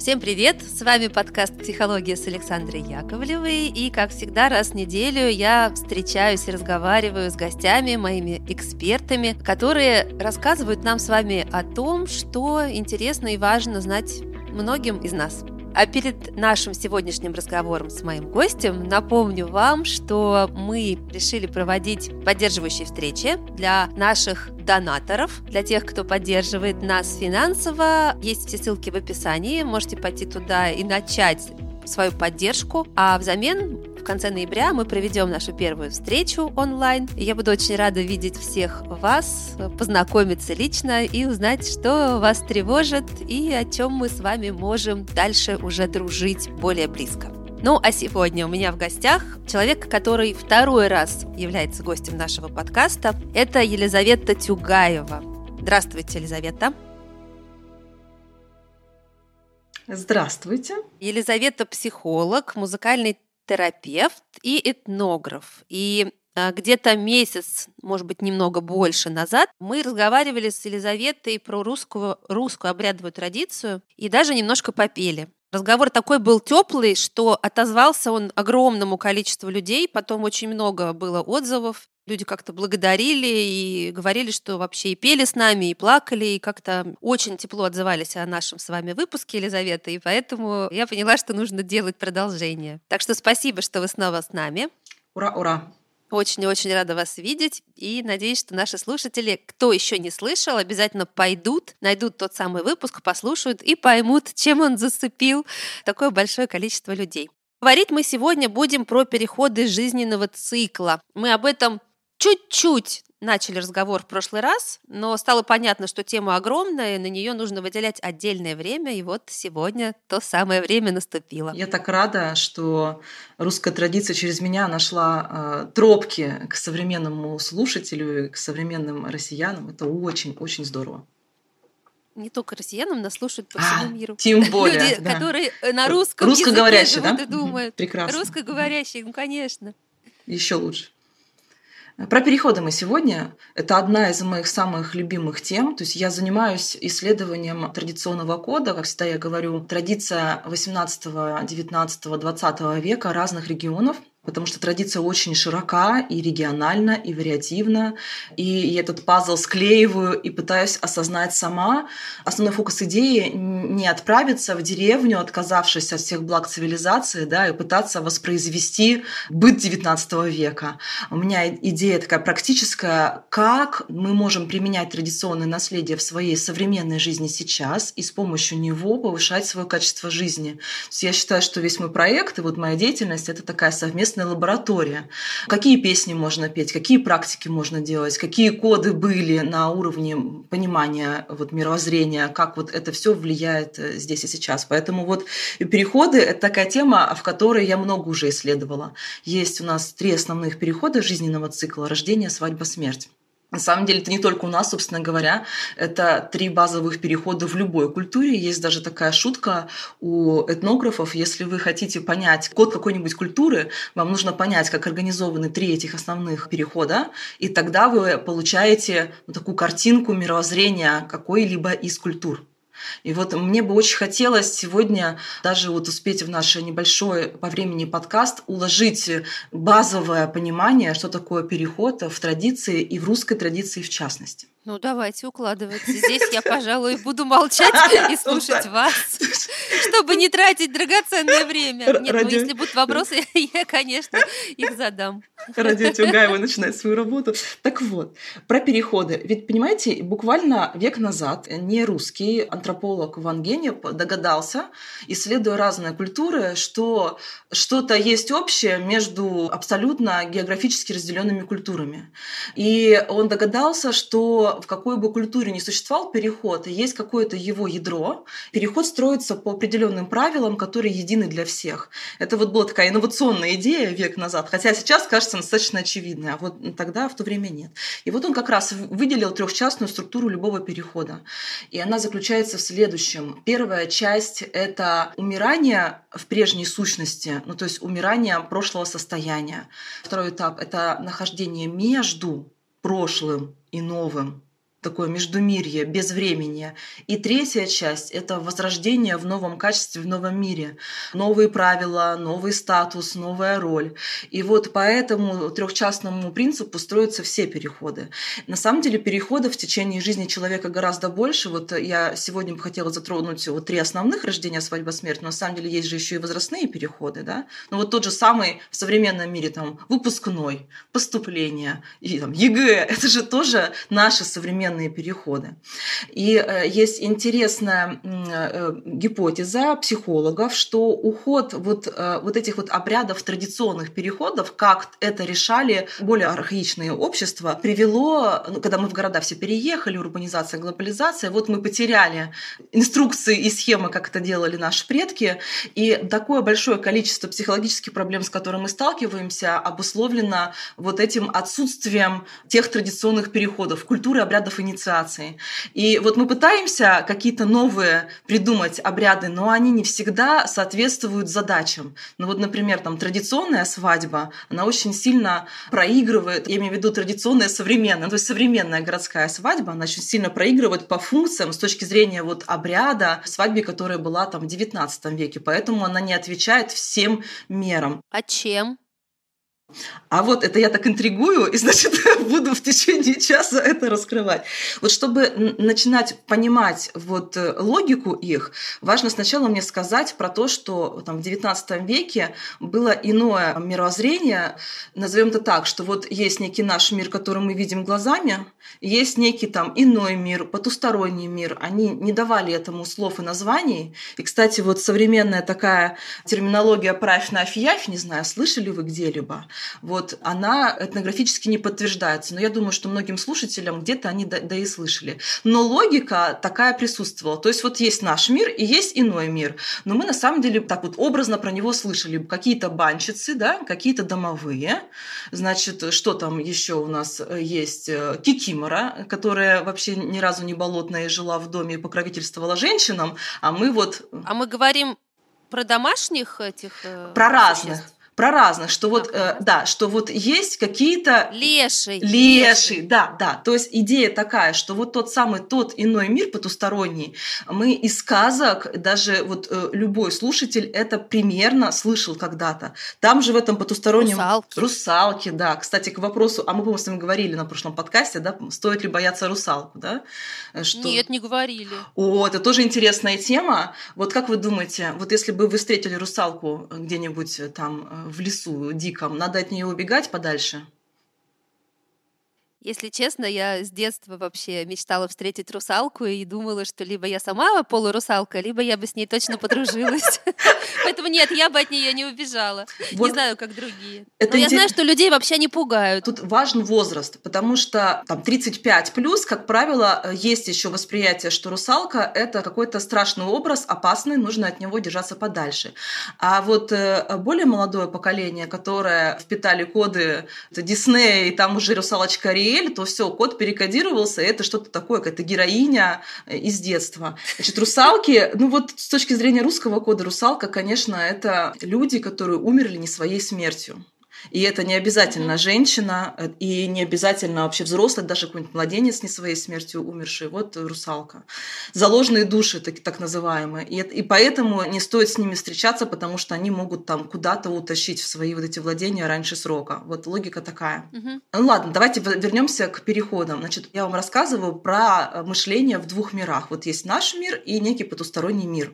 Всем привет! С вами подкаст «Психология» с Александрой Яковлевой. И, как всегда, раз в неделю я встречаюсь и разговариваю с гостями, моими экспертами, которые рассказывают нам с вами о том, что интересно и важно знать многим из нас. А перед нашим сегодняшним разговором с моим гостем напомню вам, что мы решили проводить поддерживающие встречи для наших донаторов, для тех, кто поддерживает нас финансово. Есть все ссылки в описании, можете пойти туда и начать свою поддержку, а взамен в конце ноября мы проведем нашу первую встречу онлайн. И я буду очень рада видеть всех вас, познакомиться лично и узнать, что вас тревожит и о чем мы с вами можем дальше уже дружить более близко. Ну, а сегодня у меня в гостях человек, который второй раз является гостем нашего подкаста. Это Елизавета Тюгаева. Здравствуйте, Елизавета. Здравствуйте. Елизавета психолог, музыкальный терапевт и этнограф. И а, где-то месяц, может быть, немного больше назад, мы разговаривали с Елизаветой про русскую, русскую обрядовую традицию и даже немножко попели. Разговор такой был теплый, что отозвался он огромному количеству людей, потом очень много было отзывов, люди как-то благодарили и говорили, что вообще и пели с нами, и плакали, и как-то очень тепло отзывались о нашем с вами выпуске, Елизавета, и поэтому я поняла, что нужно делать продолжение. Так что спасибо, что вы снова с нами. Ура, ура! Очень-очень рада вас видеть и надеюсь, что наши слушатели, кто еще не слышал, обязательно пойдут, найдут тот самый выпуск, послушают и поймут, чем он зацепил такое большое количество людей. Говорить мы сегодня будем про переходы жизненного цикла. Мы об этом чуть-чуть начали разговор в прошлый раз, но стало понятно, что тема огромная, и на нее нужно выделять отдельное время, и вот сегодня то самое время наступило. Я так рада, что русская традиция через меня нашла э, тропки к современному слушателю, к современным россиянам. Это очень-очень здорово не только россиянам, нас слушают по всему а, миру. Тем более, Люди, да. которые на русском Русскоговорящие, да? и думают. Прекрасно. Русскоговорящие, ну, конечно. Еще лучше. Про переходы мы сегодня. Это одна из моих самых любимых тем. То есть я занимаюсь исследованием традиционного кода. Как всегда я говорю, традиция 18, 19, 20 века разных регионов – потому что традиция очень широка и региональна, и вариативна. И этот пазл склеиваю и пытаюсь осознать сама. Основной фокус идеи не отправиться в деревню, отказавшись от всех благ цивилизации, да, и пытаться воспроизвести быт XIX века. У меня идея такая практическая, как мы можем применять традиционное наследие в своей современной жизни сейчас и с помощью него повышать свое качество жизни. Я считаю, что весь мой проект и вот моя деятельность — это такая совместная совместная лаборатория. Какие песни можно петь, какие практики можно делать, какие коды были на уровне понимания вот, мировоззрения, как вот это все влияет э, здесь и сейчас. Поэтому вот переходы – это такая тема, в которой я много уже исследовала. Есть у нас три основных перехода жизненного цикла – рождение, свадьба, смерть. На самом деле это не только у нас, собственно говоря, это три базовых перехода в любой культуре. Есть даже такая шутка у этнографов. Если вы хотите понять код какой-нибудь культуры, вам нужно понять, как организованы три этих основных перехода, и тогда вы получаете ну, такую картинку мировоззрения какой-либо из культур. И вот мне бы очень хотелось сегодня даже вот успеть в наш небольшой по времени подкаст уложить базовое понимание, что такое переход в традиции и в русской традиции в частности. Ну, давайте укладываться. Здесь я, пожалуй, буду молчать и слушать вас, чтобы не тратить драгоценное время. Нет, ну если будут вопросы, я, конечно, их задам. Ради Тюгаева начинает свою работу. Так вот, про переходы. Ведь, понимаете, буквально век назад не русский антрополог Ван Генеп догадался, исследуя разные культуры, что что-то есть общее между абсолютно географически разделенными культурами. И он догадался, что в какой бы культуре ни существовал переход, есть какое-то его ядро, переход строится по определенным правилам, которые едины для всех. Это вот была такая инновационная идея век назад, хотя сейчас кажется достаточно очевидной, а вот тогда в то время нет. И вот он как раз выделил трехчастную структуру любого перехода. И она заключается в следующем. Первая часть – это умирание в прежней сущности, ну то есть умирание прошлого состояния. Второй этап – это нахождение между прошлым и новым. Такое междумирье, без времени. И третья часть – это возрождение в новом качестве, в новом мире. Новые правила, новый статус, новая роль. И вот по этому трехчастному принципу строятся все переходы. На самом деле переходов в течение жизни человека гораздо больше. Вот я сегодня бы хотела затронуть вот три основных рождения, свадьба, смерть, но на самом деле есть же еще и возрастные переходы. Да? Ну вот тот же самый в современном мире там, выпускной, поступление, и, там, ЕГЭ – это же тоже наши современные современные переходы. И э, есть интересная э, гипотеза психологов, что уход вот, э, вот этих вот обрядов традиционных переходов, как это решали более архаичные общества, привело, ну, когда мы в города все переехали, урбанизация, глобализация, вот мы потеряли инструкции и схемы, как это делали наши предки, и такое большое количество психологических проблем, с которыми мы сталкиваемся, обусловлено вот этим отсутствием тех традиционных переходов, культуры обрядов инициации. И вот мы пытаемся какие-то новые придумать обряды, но они не всегда соответствуют задачам. Ну вот, например, там традиционная свадьба, она очень сильно проигрывает, я имею в виду традиционная современная, то есть современная городская свадьба, она очень сильно проигрывает по функциям с точки зрения вот обряда свадьбы, которая была там в XIX веке, поэтому она не отвечает всем мерам. А чем? А вот это я так интригую, и значит буду в течение часа это раскрывать. Вот чтобы начинать понимать вот э, логику их, важно сначала мне сказать про то, что там в XIX веке было иное мировоззрение, назовем это так, что вот есть некий наш мир, который мы видим глазами, есть некий там иной мир, потусторонний мир. Они не давали этому слов и названий. И, кстати, вот современная такая терминология «правь на афияфь», не знаю, слышали вы где-либо, вот она этнографически не подтверждается. Но я думаю, что многим слушателям где-то они да, да и слышали. Но логика такая присутствовала. То есть вот есть наш мир и есть иной мир. Но мы на самом деле так вот образно про него слышали. Какие-то банщицы, да, какие-то домовые. Значит, что там еще у нас э, есть? Э, кикимора, которая вообще ни разу не болотная и жила в доме и покровительствовала женщинам. А мы вот... А мы говорим про домашних этих... Э, про разных про разных, что вот, э, да, что вот есть какие-то... Леший. Леший, да, да. То есть идея такая, что вот тот самый, тот иной мир потусторонний, мы из сказок, даже вот э, любой слушатель это примерно слышал когда-то. Там же в этом потустороннем... Русалки. Русалки, да. Кстати, к вопросу, а мы, по-моему, с вами говорили на прошлом подкасте, да, стоит ли бояться русалку, да? Э, что... Нет, не говорили. О, это тоже интересная тема. Вот как вы думаете, вот если бы вы встретили русалку где-нибудь там в лесу диком, надо от нее убегать подальше? Если честно, я с детства вообще мечтала встретить русалку и думала, что либо я сама полурусалка, либо я бы с ней точно подружилась. Поэтому нет, я бы от нее не убежала. Не знаю, как другие. Но я знаю, что людей вообще не пугают. Тут важен возраст, потому что там 35 плюс, как правило, есть еще восприятие, что русалка это какой-то страшный образ, опасный, нужно от него держаться подальше. А вот э, более молодое поколение, которое впитали коды Диснея, и там уже русалочка Ри Ариэль, то все, код перекодировался, это что-то такое, какая-то героиня э, из детства. Значит, русалки, ну вот с точки зрения русского кода, русалка, конечно, это люди, которые умерли не своей смертью. И это не обязательно женщина, э, и не обязательно вообще взрослый, даже какой-нибудь младенец не своей смертью умерший. Вот русалка. Заложенные души, так, так называемые. И, и поэтому не стоит с ними встречаться, потому что они могут там куда-то утащить в свои вот эти владения раньше срока. Вот логика такая. Угу. Ну ладно, давайте вернемся к переходам. Значит, я вам рассказываю про э, мышление в двух мирах. Вот есть наш мир и некий потусторонний мир.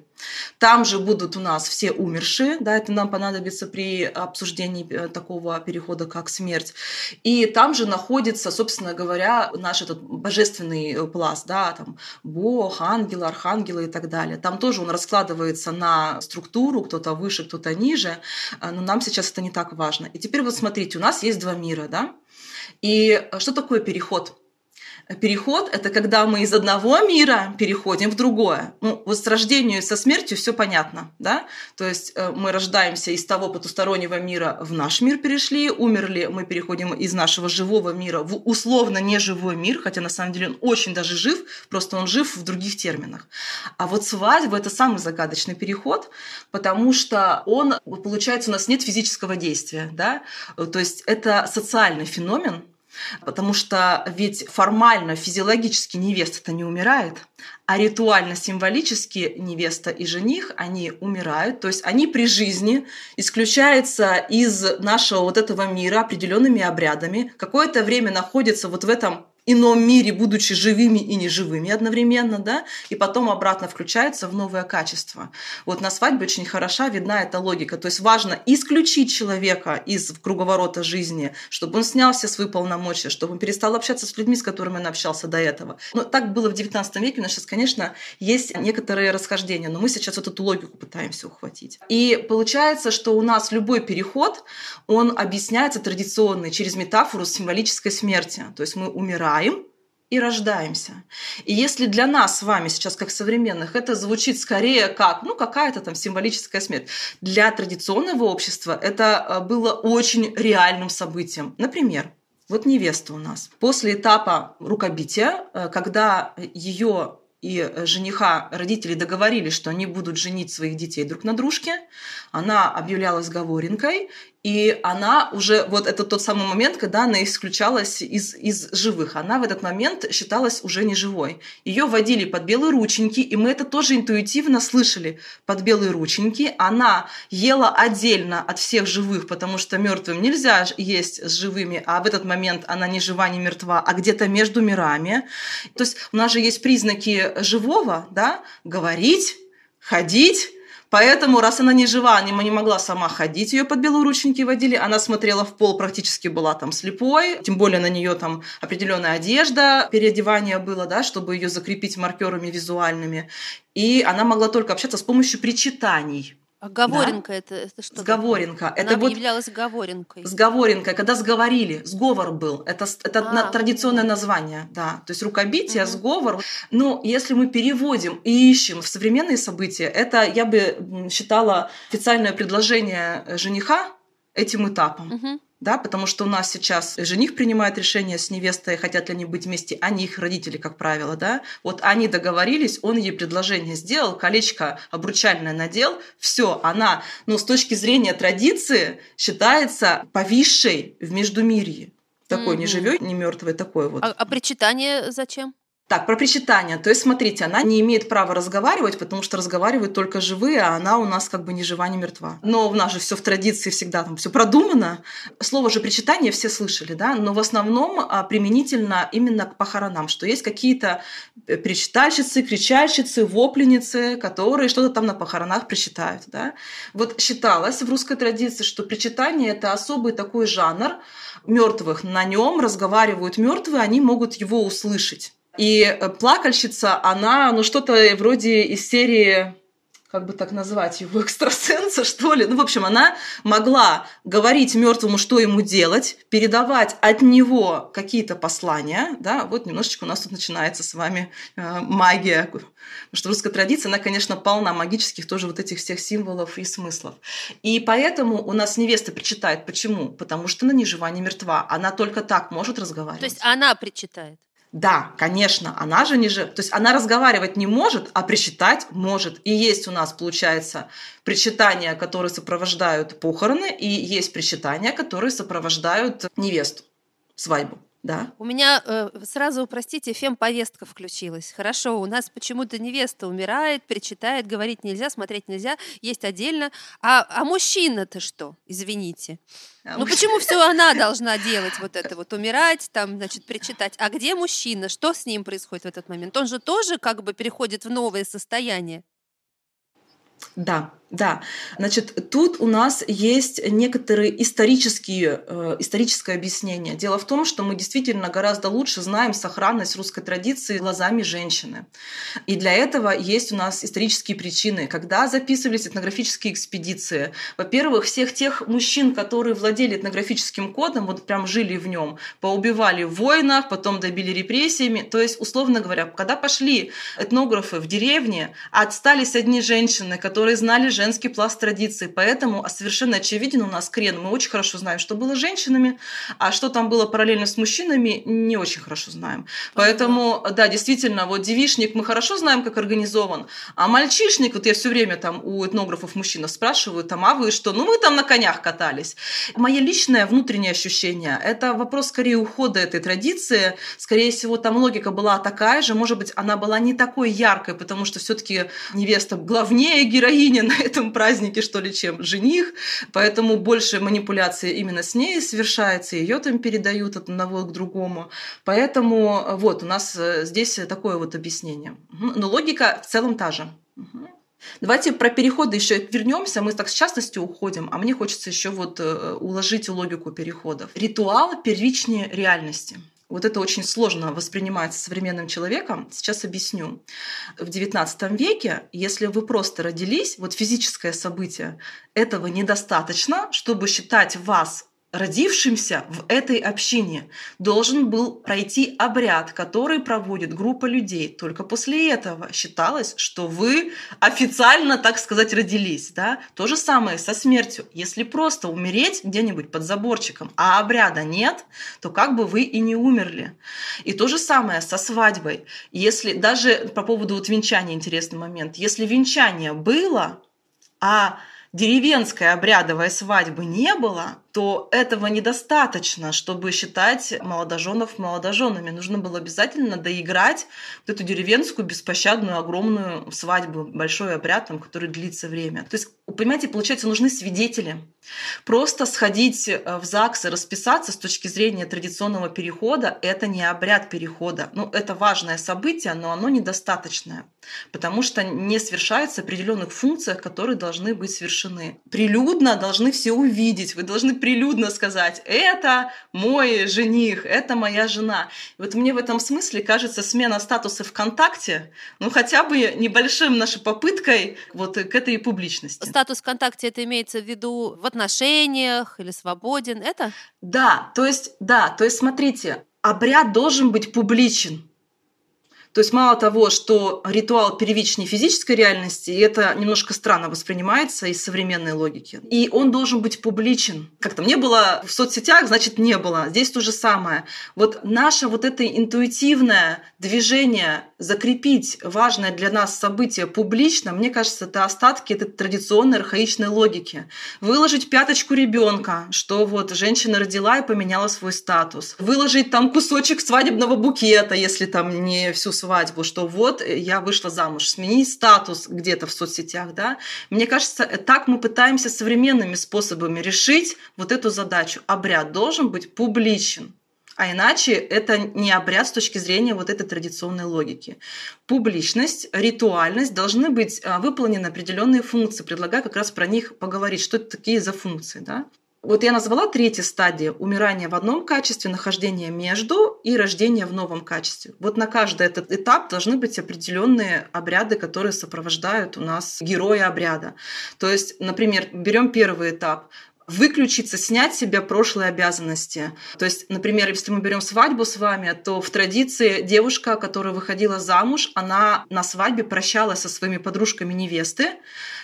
Там же будут у нас все умершие, да, это нам понадобится при обсуждении э, такого перехода, как смерть. И там же находится, собственно говоря, наш этот божественный э, пласт, да, там Бог, ангелы, архангелы и так далее. Там тоже он раскладывается на структуру, кто-то выше, кто-то ниже, э, но нам сейчас это не так важно. И теперь вот смотрите, у нас есть два мира, да, и что такое переход? Переход – это когда мы из одного мира переходим в другое. Ну, вот с рождением и со смертью все понятно, да? То есть э, мы рождаемся из того потустороннего мира в наш мир перешли, умерли, мы переходим из нашего живого мира в условно неживой мир, хотя на самом деле он очень даже жив, просто он жив в других терминах. А вот свадьба – это самый загадочный переход, потому что он, получается, у нас нет физического действия, да? То есть это социальный феномен, Потому что ведь формально, физиологически невеста-то не умирает, а ритуально-символически невеста и жених, они умирают, то есть они при жизни исключаются из нашего вот этого мира определенными обрядами, какое-то время находятся вот в этом ином мире, будучи живыми и неживыми одновременно, да, и потом обратно включается в новое качество. Вот на свадьбе очень хороша видна эта логика. То есть важно исключить человека из круговорота жизни, чтобы он снял все свои полномочия, чтобы он перестал общаться с людьми, с которыми он общался до этого. Но так было в XIX веке, у нас сейчас, конечно, есть некоторые расхождения, но мы сейчас вот эту логику пытаемся ухватить. И получается, что у нас любой переход, он объясняется традиционный через метафору символической смерти. То есть мы умираем, умираем и рождаемся. И если для нас с вами сейчас, как современных, это звучит скорее как, ну, какая-то там символическая смерть, для традиционного общества это э, было очень реальным событием. Например, вот невеста у нас. После этапа рукобития, э, когда ее и жениха родители договорились, что они будут женить своих детей друг на дружке, она объявлялась говоренкой, и она уже, вот это тот самый момент, когда она исключалась из, из живых. Она в этот момент считалась уже не живой. Ее водили под белые рученьки, и мы это тоже интуитивно слышали. Под белые рученьки она ела отдельно от всех живых, потому что мертвым нельзя есть с живыми, а в этот момент она не жива, не мертва, а где-то между мирами. То есть у нас же есть признаки живого, да, говорить, ходить, Поэтому, раз она не жива, она не могла сама ходить, ее под белорученьки водили, она смотрела в пол, практически была там слепой, тем более на нее там определенная одежда, переодевание было, да, чтобы ее закрепить маркерами визуальными. И она могла только общаться с помощью причитаний. А Говоренка да? это, это что? Сговоренка. Она это вот являлась говоренкой. Сговоренкой, когда сговорили, сговор был. Это, это а, традиционное название, да. То есть рукобитие, угу. сговор. Но если мы переводим и ищем в современные события, это я бы считала официальное предложение жениха этим этапом. Угу да, потому что у нас сейчас жених принимает решение с невестой, хотят ли они быть вместе, а не их родители, как правило, да. Вот они договорились, он ей предложение сделал, колечко обручальное надел, все, она, ну, с точки зрения традиции считается повисшей в Междумирье. Такой mm-hmm. не живет, не мертвый, такой вот. А, а причитание зачем? Так, про причитание. То есть, смотрите, она не имеет права разговаривать, потому что разговаривают только живые, а она у нас как бы ни жива, ни мертва. Но у нас же все в традиции всегда там все продумано. Слово же причитание все слышали, да, но в основном а, применительно именно к похоронам, что есть какие-то э, причитальщицы, кричальщицы, вопленицы, которые что-то там на похоронах причитают, да. Вот считалось в русской традиции, что причитание это особый такой жанр мертвых. На нем разговаривают мертвые, они могут его услышать. И э, плакальщица, она, ну, что-то вроде из серии как бы так назвать его, экстрасенса, что ли. Ну, в общем, она могла говорить мертвому, что ему делать, передавать от него какие-то послания. Да? Вот немножечко у нас тут начинается с вами э, магия. Потому что русская традиция, она, конечно, полна магических тоже вот этих всех символов и смыслов. И поэтому у нас невеста причитает. Почему? Потому что она ни жива, ни мертва. Она только так может разговаривать. То есть она причитает? Да, конечно, она же не же, то есть она разговаривать не может, а причитать может. И есть у нас, получается, причитания, которые сопровождают похороны, и есть причитания, которые сопровождают невесту, свадьбу. Да. У меня э, сразу, простите, фем-повестка включилась. Хорошо, у нас почему-то невеста умирает, причитает, говорить нельзя, смотреть нельзя, есть отдельно. А, а мужчина-то что? Извините. А ну почему все она должна делать вот это вот, умирать, там, значит, причитать? А где мужчина? Что с ним происходит в этот момент? Он же тоже как бы переходит в новое состояние. Да, да, значит, тут у нас есть некоторые исторические, э, историческое объяснение. Дело в том, что мы действительно гораздо лучше знаем сохранность русской традиции глазами женщины. И для этого есть у нас исторические причины. Когда записывались этнографические экспедиции, во-первых, всех тех мужчин, которые владели этнографическим кодом, вот прям жили в нем, поубивали в войнах, потом добили репрессиями. То есть, условно говоря, когда пошли этнографы в деревне, остались одни женщины, которые знали женский пласт традиции. Поэтому совершенно очевиден у нас крен. Мы очень хорошо знаем, что было с женщинами, а что там было параллельно с мужчинами, не очень хорошо знаем. Поэтому, да, действительно, вот девишник мы хорошо знаем, как организован, а мальчишник, вот я все время там у этнографов мужчин спрашиваю, там, а вы что? Ну, мы там на конях катались. Мое личное внутреннее ощущение – это вопрос скорее ухода этой традиции. Скорее всего, там логика была такая же, может быть, она была не такой яркой, потому что все таки невеста главнее героиня на этом празднике, что ли, чем жених. Поэтому больше манипуляции именно с ней совершается, ее там передают от одного к другому. Поэтому вот у нас э, здесь такое вот объяснение. Но логика в целом та же. Давайте про переходы еще вернемся. Мы так с частностью уходим, а мне хочется еще вот э, уложить логику переходов. Ритуал первичнее реальности. Вот это очень сложно воспринимается современным человеком. Сейчас объясню. В XIX веке, если вы просто родились, вот физическое событие, этого недостаточно, чтобы считать вас родившимся в этой общине должен был пройти обряд, который проводит группа людей. Только после этого считалось, что вы официально, так сказать, родились. Да? То же самое со смертью. Если просто умереть где-нибудь под заборчиком, а обряда нет, то как бы вы и не умерли. И то же самое со свадьбой. Если даже по поводу вот венчания интересный момент. Если венчание было, а деревенской обрядовой свадьбы не было, то этого недостаточно, чтобы считать молодоженов молодоженами. Нужно было обязательно доиграть вот эту деревенскую беспощадную огромную свадьбу, большой обряд, там, который длится время. То есть, понимаете, получается, нужны свидетели. Просто сходить э, в ЗАГС и расписаться с точки зрения традиционного перехода – это не обряд перехода. Ну, это важное событие, но оно недостаточное, потому что не совершается определенных функциях, которые должны быть совершены. Прилюдно должны все увидеть, вы должны прилюдно сказать, это мой жених, это моя жена. И вот мне в этом смысле кажется смена статуса ВКонтакте, ну хотя бы небольшим нашей попыткой вот к этой публичности. Статус ВКонтакте это имеется в виду в отношениях или свободен, это? Да, то есть, да, то есть смотрите, обряд должен быть публичен. То есть мало того, что ритуал первичней физической реальности, и это немножко странно воспринимается из современной логики, и он должен быть публичен. Как-то не было в соцсетях, значит не было. Здесь то же самое. Вот наше вот это интуитивное движение закрепить важное для нас событие публично, мне кажется, это остатки этой традиционной архаичной логики. Выложить пяточку ребенка, что вот женщина родила и поменяла свой статус. Выложить там кусочек свадебного букета, если там не всю свадьбу, что вот э, я вышла замуж, сменить статус где-то в соцсетях, да. Мне кажется, э, так мы пытаемся современными способами решить вот эту задачу. Обряд должен быть публичен. А иначе это не обряд с точки зрения вот этой традиционной логики. Публичность, ритуальность должны быть а, выполнены определенные функции. Предлагаю как раз про них поговорить, что это такие за функции. Да? Вот я назвала третья стадия – умирание в одном качестве, нахождение между и рождение в новом качестве. Вот на каждый этот этап должны быть определенные обряды, которые сопровождают у нас героя обряда. То есть, например, берем первый этап выключиться, снять с себя прошлые обязанности. То есть, например, если мы берем свадьбу с вами, то в традиции девушка, которая выходила замуж, она на свадьбе прощалась со своими подружками невесты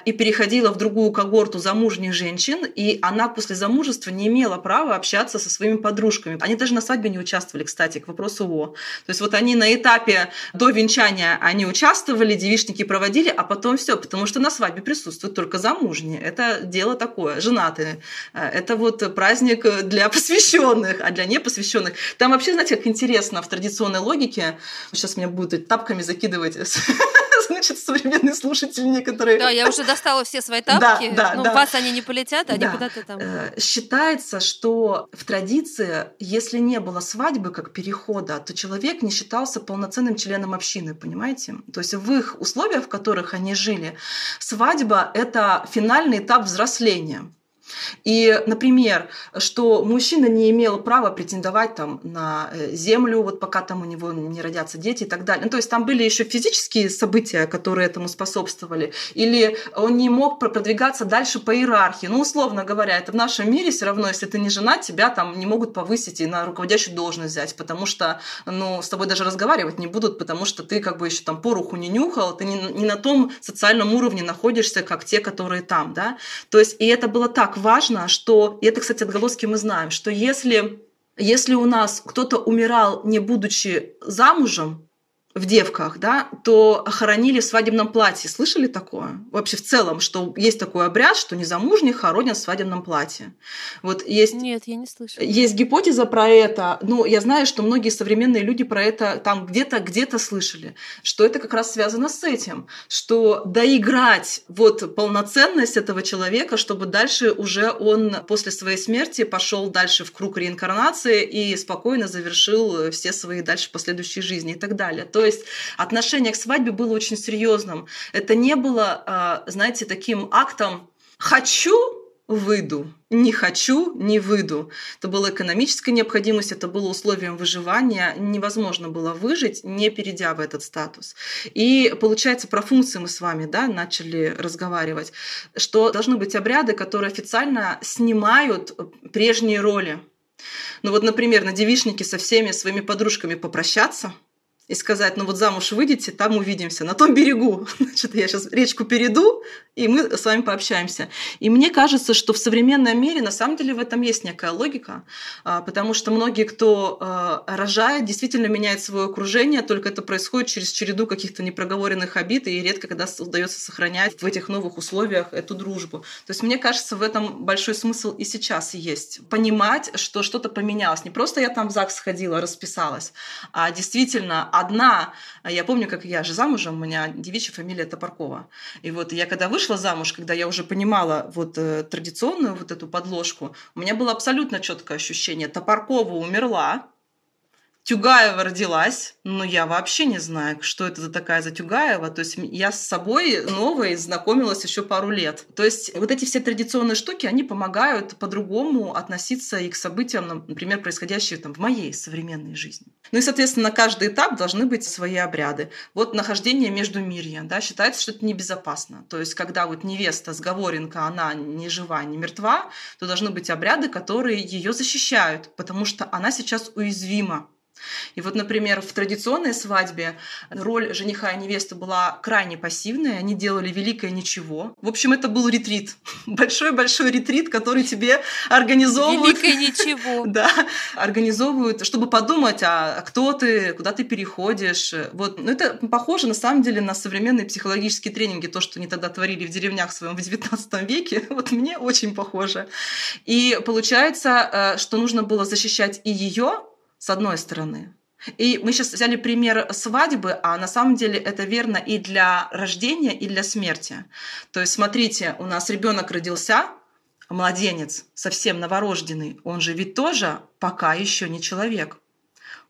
и переходила в другую когорту замужних женщин, и она после замужества не имела права общаться со своими подружками. Они даже на свадьбе не участвовали, кстати, к вопросу о. То есть вот они на этапе до венчания они участвовали, девичники проводили, а потом все, потому что на свадьбе присутствуют только замужние. Это дело такое, женатые это вот праздник для посвященных, а для непосвященных. Там вообще, знаете, как интересно в традиционной логике, сейчас меня будут тапками закидывать значит, современные слушатели некоторые. Да, я уже достала все свои тапки. Да, да, ну, да. вас они не полетят, они да. куда-то там. Э, считается, что в традиции, если не было свадьбы как перехода, то человек не считался полноценным членом общины, понимаете? То есть в их условиях, в которых они жили, свадьба — это финальный этап взросления. И, например, что мужчина не имел права претендовать там на э, землю, вот пока там у него не родятся дети и так далее. Ну, то есть там были еще физические события, которые этому способствовали. Или он не мог продвигаться дальше по иерархии. Ну, условно говоря, это в нашем мире все равно, если ты не жена, тебя там не могут повысить и на руководящую должность взять, потому что, ну, с тобой даже разговаривать не будут, потому что ты как бы еще там поруху не нюхал, ты не, не на том социальном уровне находишься, как те, которые там, да. То есть, и это было так важно, что, и это, кстати, отголоски мы знаем, что если, если у нас кто-то умирал, не будучи замужем, в девках, да, то хоронили в свадебном платье. Слышали такое? Вообще в целом, что есть такой обряд, что незамужних хоронят в свадебном платье. Вот есть, Нет, я не слышала. Есть гипотеза про это. Ну, я знаю, что многие современные люди про это там где-то где-то слышали, что это как раз связано с этим, что доиграть вот полноценность этого человека, чтобы дальше уже он после своей смерти пошел дальше в круг реинкарнации и спокойно завершил все свои дальше последующие жизни и так далее. То то есть отношение к свадьбе было очень серьезным. Это не было, а, знаете, таким актом «хочу, выйду, не хочу, не выйду. Это была экономическая необходимость, это было условием выживания. Невозможно было выжить, не перейдя в этот статус. И получается, про функции мы с вами да, начали разговаривать, что должны быть обряды, которые официально снимают прежние роли. Ну вот, например, на девичнике со всеми своими подружками попрощаться – и сказать, ну вот замуж выйдете, там увидимся, на том берегу. Значит, я сейчас речку перейду, и мы с вами пообщаемся. И мне кажется, что в современном мире на самом деле в этом есть некая логика, а, потому что многие, кто а, рожает, действительно меняет свое окружение, только это происходит через череду каких-то непроговоренных обид, и редко когда удается сохранять в этих новых условиях эту дружбу. То есть мне кажется, в этом большой смысл и сейчас есть. Понимать, что что-то поменялось. Не просто я там в ЗАГС сходила, расписалась, а действительно одна, я помню, как я же замужем, у меня девичья фамилия Топоркова. И вот я когда вышла замуж, когда я уже понимала вот э, традиционную вот эту подложку, у меня было абсолютно четкое ощущение. Топоркова умерла, Тюгаева родилась, но я вообще не знаю, что это за такая за Тюгаева. То есть я с собой новой знакомилась еще пару лет. То есть вот эти все традиционные штуки, они помогают по-другому относиться и к событиям, например, происходящим там, в моей современной жизни. Ну и, соответственно, на каждый этап должны быть свои обряды. Вот нахождение между мирья, да, считается, что это небезопасно. То есть когда вот невеста сговоренка, она не жива, не мертва, то должны быть обряды, которые ее защищают, потому что она сейчас уязвима. И вот, например, в традиционной свадьбе роль жениха и невесты была крайне пассивная, они делали великое ничего. В общем, это был ретрит. Большой-большой ретрит, который тебе организовывают. Великое ничего. Да, организовывают, чтобы подумать, а кто ты, куда ты переходишь. Вот. Ну, это похоже, на самом деле, на современные психологические тренинги, то, что они тогда творили в деревнях своем в XIX веке. Вот мне очень похоже. И получается, э, что нужно было защищать и ее, с одной стороны. И мы сейчас взяли пример свадьбы, а на самом деле это верно и для рождения, и для смерти. То есть, смотрите, у нас ребенок родился, младенец, совсем новорожденный, он же ведь тоже пока еще не человек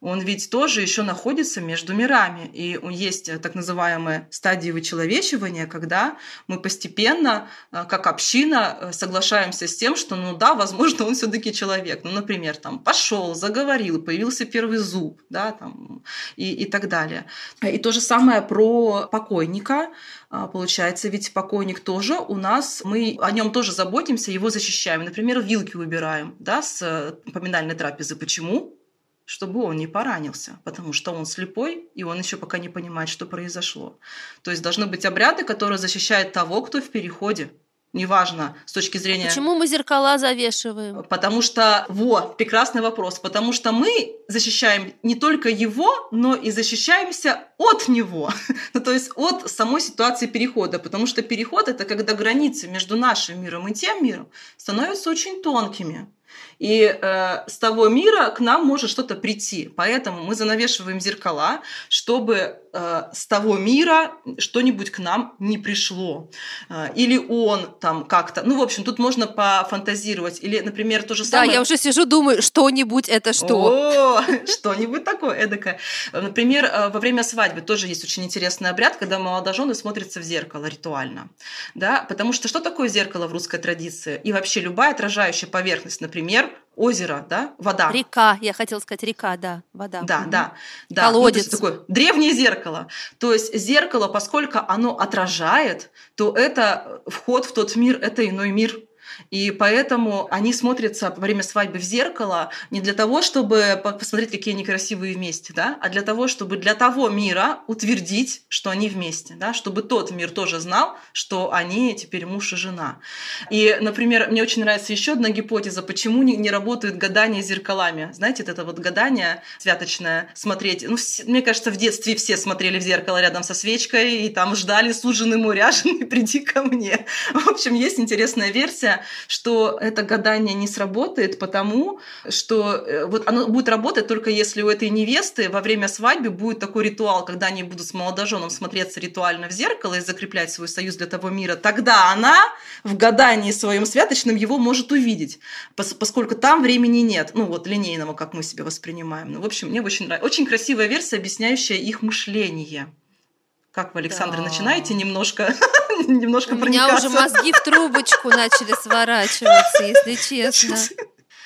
он ведь тоже еще находится между мирами. И есть э, так называемые стадии вычеловечивания, когда мы постепенно, э, как община, э, соглашаемся с тем, что, ну да, возможно, он все-таки человек. Ну, например, там пошел, заговорил, появился первый зуб, да, там, и, и так далее. И то же самое про покойника. Получается, ведь покойник тоже у нас, мы о нем тоже заботимся, его защищаем. Например, вилки убираем да, с поминальной трапезы. Почему? Чтобы он не поранился, потому что он слепой, и он еще пока не понимает, что произошло. То есть должны быть обряды, которые защищают того, кто в переходе. Неважно, с точки зрения... Почему мы зеркала завешиваем? Потому что, вот, прекрасный вопрос. Потому что мы защищаем не только его, но и защищаемся от него. ну, то есть от самой ситуации перехода. Потому что переход — это когда границы между нашим миром и тем миром становятся очень тонкими. И э, с того мира к нам может что-то прийти. Поэтому мы занавешиваем зеркала, чтобы э, с того мира что-нибудь к нам не пришло. Э, или он там как-то... Ну, в общем, тут можно пофантазировать. Или, например, то же самое... Да, я уже сижу, думаю, что-нибудь это что? О, что-нибудь такое эдакое. Например, э, во время свадьбы тоже есть очень интересный обряд, когда молодожены смотрятся в зеркало ритуально. Да? Потому что что такое зеркало в русской традиции? И вообще любая отражающая поверхность, например, озеро, да, вода. Река, я хотела сказать река, да, вода. Да, угу. да, да. Колодец. Ну, такое древнее зеркало. То есть зеркало, поскольку оно отражает, то это вход в тот мир, это иной мир. И поэтому они смотрятся во время свадьбы в зеркало не для того, чтобы посмотреть, какие они красивые вместе, да, а для того, чтобы для того мира утвердить, что они вместе, да, чтобы тот мир тоже знал, что они теперь муж и жена. И, например, мне очень нравится еще одна гипотеза, почему не, не работают гадания зеркалами. Знаете, это вот гадание святочное, смотреть. Ну, мне кажется, в детстве все смотрели в зеркало рядом со свечкой и там ждали суженый муряженый, приди ко мне. В общем, есть интересная версия, что это гадание не сработает, потому что э, вот оно будет работать только если у этой невесты во время свадьбы будет такой ритуал, когда они будут с молодоженом смотреться ритуально в зеркало и закреплять свой союз для того мира, тогда она в гадании своем святочном его может увидеть, поскольку там времени нет, ну вот линейного, как мы себе воспринимаем. Ну, в общем, мне очень нравится. Очень красивая версия, объясняющая их мышление. Как вы, Александр, да. начинаете немножко, немножко У меня уже мозги в трубочку начали сворачиваться, если честно.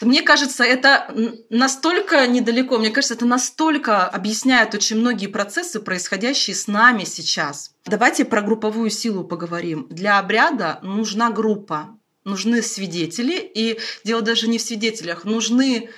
Мне кажется, это настолько недалеко, мне кажется, это настолько объясняет очень многие процессы, происходящие с нами сейчас. Давайте про групповую силу поговорим. Для обряда нужна группа, нужны свидетели, и дело даже не в свидетелях, нужны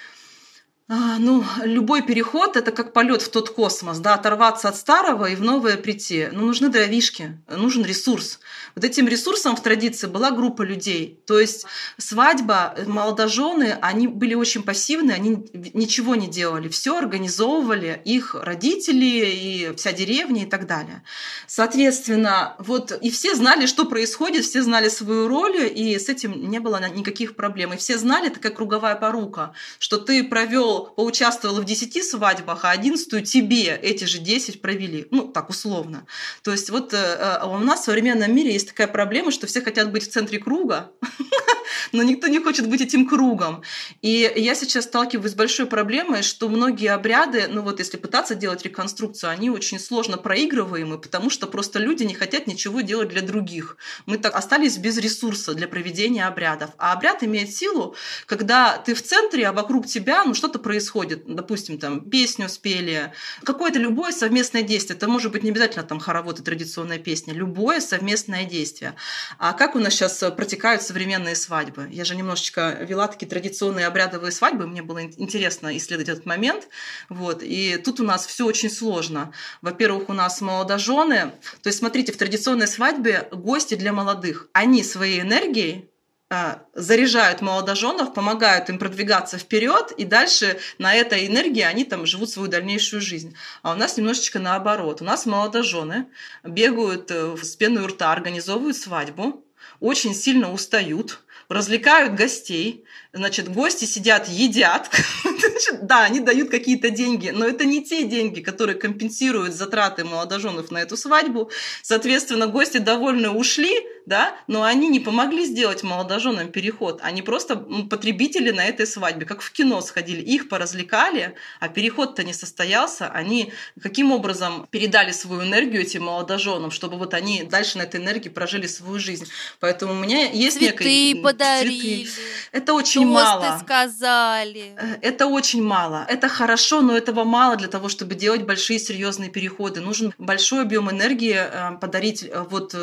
ну, любой переход – это как полет в тот космос, да, оторваться от старого и в новое прийти. Ну, нужны дровишки, нужен ресурс. Вот этим ресурсом в традиции была группа людей. То есть свадьба, молодожены, они были очень пассивны, они ничего не делали, все организовывали их родители и вся деревня и так далее. Соответственно, вот и все знали, что происходит, все знали свою роль, и с этим не было никаких проблем. И все знали, такая круговая порука, что ты провел поучаствовал в 10 свадьбах, а 11 тебе эти же 10 провели. Ну, так условно. То есть вот э, э, у нас в современном мире есть такая проблема, что все хотят быть в центре круга, но никто не хочет быть этим кругом. И я сейчас сталкиваюсь с большой проблемой, что многие обряды, ну вот если пытаться делать реконструкцию, они очень сложно проигрываемы, потому что просто люди не хотят ничего делать для других. Мы так остались без ресурса для проведения обрядов. А обряд имеет силу, когда ты в центре, а вокруг тебя ну, что-то происходит. Допустим, там песню спели, какое-то любое совместное действие. Это может быть не обязательно там хоровод и традиционная песня, любое совместное действие. А как у нас сейчас протекают современные свадьбы? Свадьбы. Я же немножечко вела такие традиционные обрядовые свадьбы, мне было интересно исследовать этот момент. Вот. И тут у нас все очень сложно. Во-первых, у нас молодожены. То есть, смотрите, в традиционной свадьбе гости для молодых. Они своей энергией а, заряжают молодоженов, помогают им продвигаться вперед, и дальше на этой энергии они там живут свою дальнейшую жизнь. А у нас немножечко наоборот. У нас молодожены бегают э, с пеной у рта, организовывают свадьбу, очень сильно устают, развлекают гостей, значит, гости сидят, едят, значит, да, они дают какие-то деньги, но это не те деньги, которые компенсируют затраты молодоженов на эту свадьбу. Соответственно, гости довольно ушли, да, но они не помогли сделать молодоженам переход. Они просто потребители на этой свадьбе, как в кино сходили, их поразвлекали, а переход-то не состоялся. Они каким образом передали свою энергию этим молодоженам, чтобы вот они дальше на этой энергии прожили свою жизнь. Поэтому у меня есть Цветы некая... подарили. Цветы. Это очень Тосты мало. сказали. Э, это очень мало. Это хорошо, но этого мало для того, чтобы делать большие серьезные переходы. Нужен большой объем энергии э, подарить. Э, вот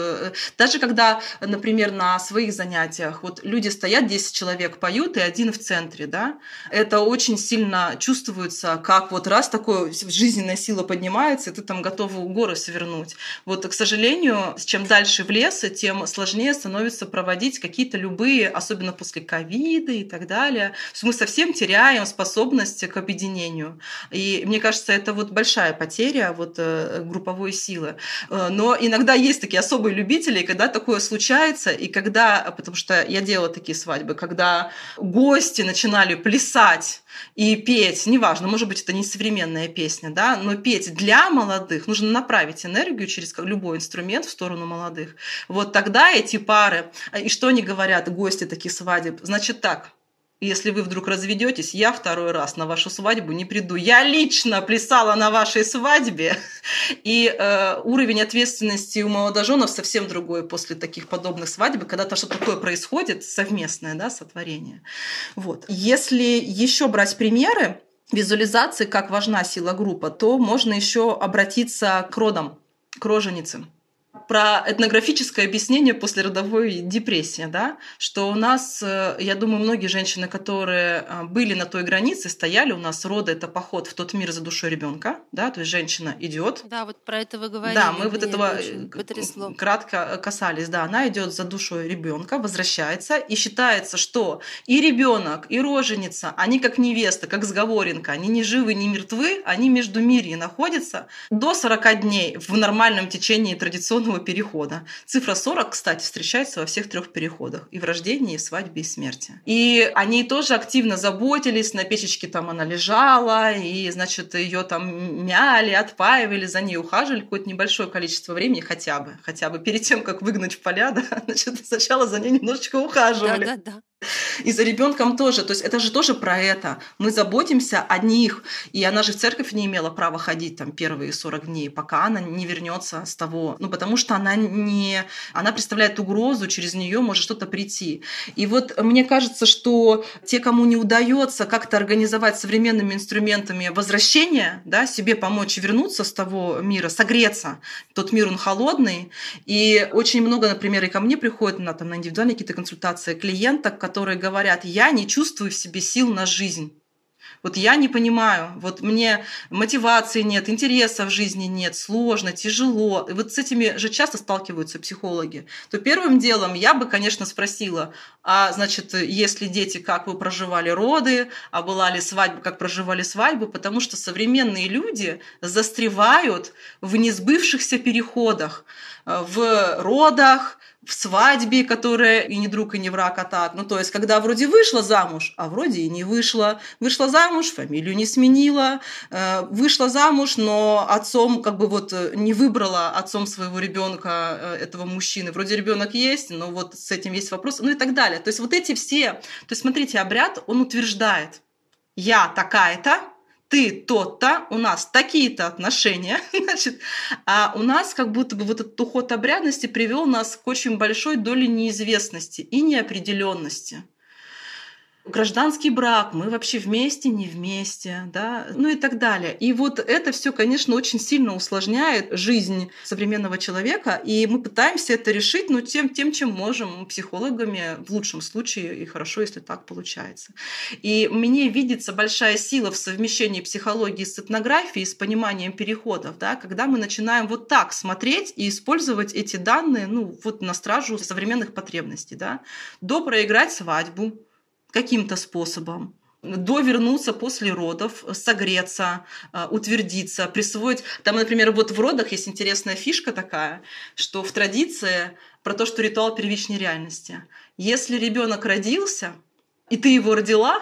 даже когда например, на своих занятиях, вот люди стоят, 10 человек поют, и один в центре, да, это очень сильно чувствуется, как вот раз такое жизненная сила поднимается, и ты там готов горы свернуть. Вот, к сожалению, чем дальше в лес, тем сложнее становится проводить какие-то любые, особенно после ковида и так далее. мы совсем теряем способность к объединению. И мне кажется, это вот большая потеря вот, э, групповой силы. Э, но иногда есть такие особые любители, когда такое случается, и когда, потому что я делала такие свадьбы, когда гости начинали плясать и петь, неважно, может быть, это не современная песня, да, но петь для молодых, нужно направить энергию через любой инструмент в сторону молодых. Вот тогда эти пары, и что они говорят, гости таких свадеб, значит так, если вы вдруг разведетесь, я второй раз на вашу свадьбу не приду. Я лично плясала на вашей свадьбе, и э, уровень ответственности у молодоженов совсем другой после таких подобных свадеб, когда-то что-то такое происходит совместное, да, сотворение. Вот. Если еще брать примеры визуализации, как важна сила группы, то можно еще обратиться к родам, к роженицам про этнографическое объяснение после родовой депрессии, да, что у нас, э, я думаю, многие женщины, которые э, были на той границе, стояли, у нас роды это поход в тот мир за душой ребенка, да, то есть женщина идет. Да, вот про это вы говорили. Да, мы вот этого кратко касались, да, она идет за душой ребенка, возвращается и считается, что и ребенок, и роженица, они как невеста, как сговоренка, они не живы, не мертвы, они между мирья находятся до 40 дней в нормальном течении традиционного полного перехода. Цифра 40, кстати, встречается во всех трех переходах. И в рождении, и в свадьбе, и смерти. И они тоже активно заботились, на печечке там она лежала, и, значит, ее там мяли, отпаивали, за ней ухаживали какое-то небольшое количество времени хотя бы. Хотя бы перед тем, как выгнать в поля, да, значит, сначала за ней немножечко ухаживали. Да, да, да. И за ребенком тоже. То есть это же тоже про это. Мы заботимся о них. И она же в церковь не имела права ходить там первые 40 дней, пока она не вернется с того. Ну, потому что она не... Она представляет угрозу, через нее может что-то прийти. И вот мне кажется, что те, кому не удается как-то организовать современными инструментами возвращение, да, себе помочь вернуться с того мира, согреться. Тот мир, он холодный. И очень много, например, и ко мне приходят на, там, на индивидуальные какие-то консультации клиенток, которые говорят, я не чувствую в себе сил на жизнь. Вот я не понимаю, вот мне мотивации нет, интереса в жизни нет, сложно, тяжело. И вот с этими же часто сталкиваются психологи. То первым делом я бы, конечно, спросила, а значит, если дети, как вы проживали роды, а была ли свадьба, как проживали свадьбу, потому что современные люди застревают в несбывшихся переходах, э, в родах, в свадьбе, которая и не друг, и не враг, а так. Ну, то есть, когда вроде вышла замуж, а вроде и не вышла. Вышла замуж, фамилию не сменила. Э, вышла замуж, но отцом как бы вот э, не выбрала отцом своего ребенка э, этого мужчины. Вроде ребенок есть, но вот с этим есть вопрос. Ну и так далее. То есть, вот эти все... То есть, смотрите, обряд, он утверждает, я такая-то, ты тот-то, у нас такие-то отношения, значит, а у нас как будто бы вот этот уход обрядности привел нас к очень большой доле неизвестности и неопределенности гражданский брак, мы вообще вместе, не вместе, да, ну и так далее. И вот это все, конечно, очень сильно усложняет жизнь современного человека, и мы пытаемся это решить, ну, тем, тем, чем можем, психологами, в лучшем случае, и хорошо, если так получается. И мне видится большая сила в совмещении психологии с этнографией, с пониманием переходов, да, когда мы начинаем вот так смотреть и использовать эти данные, ну, вот на стражу современных потребностей, да, до проиграть свадьбу, каким-то способом до вернуться после родов, согреться, а, утвердиться, присвоить. Там, например, вот в родах есть интересная фишка такая, что в традиции про то, что ритуал первичной реальности. Если ребенок родился, и ты его родила,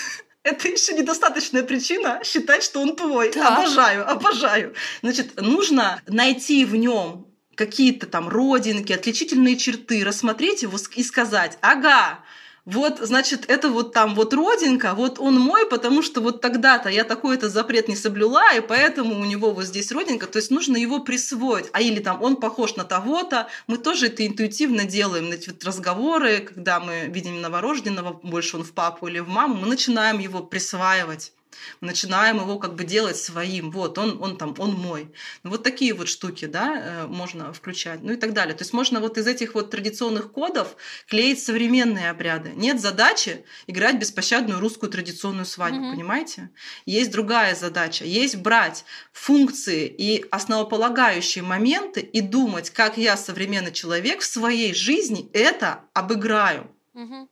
это еще недостаточная причина считать, что он твой. Да. Обожаю, обожаю. Значит, нужно найти в нем какие-то там родинки, отличительные черты, рассмотреть его и сказать, ага, вот, значит, это вот там вот родинка, вот он мой, потому что вот тогда-то я такой-то запрет не соблюла, и поэтому у него вот здесь родинка, то есть нужно его присвоить. А или там он похож на того-то, мы тоже это интуитивно делаем, эти вот разговоры, когда мы видим новорожденного, больше он в папу или в маму, мы начинаем его присваивать мы начинаем его как бы делать своим. Вот, он, он там, он мой. Ну, вот такие вот штуки, да, э, можно включать. Ну и так далее. То есть можно вот из этих вот традиционных кодов клеить современные обряды. Нет задачи играть беспощадную русскую традиционную свадьбу, mm-hmm. понимаете? Есть другая задача. Есть брать функции и основополагающие моменты и думать, как я, современный человек, в своей жизни это обыграю. Mm-hmm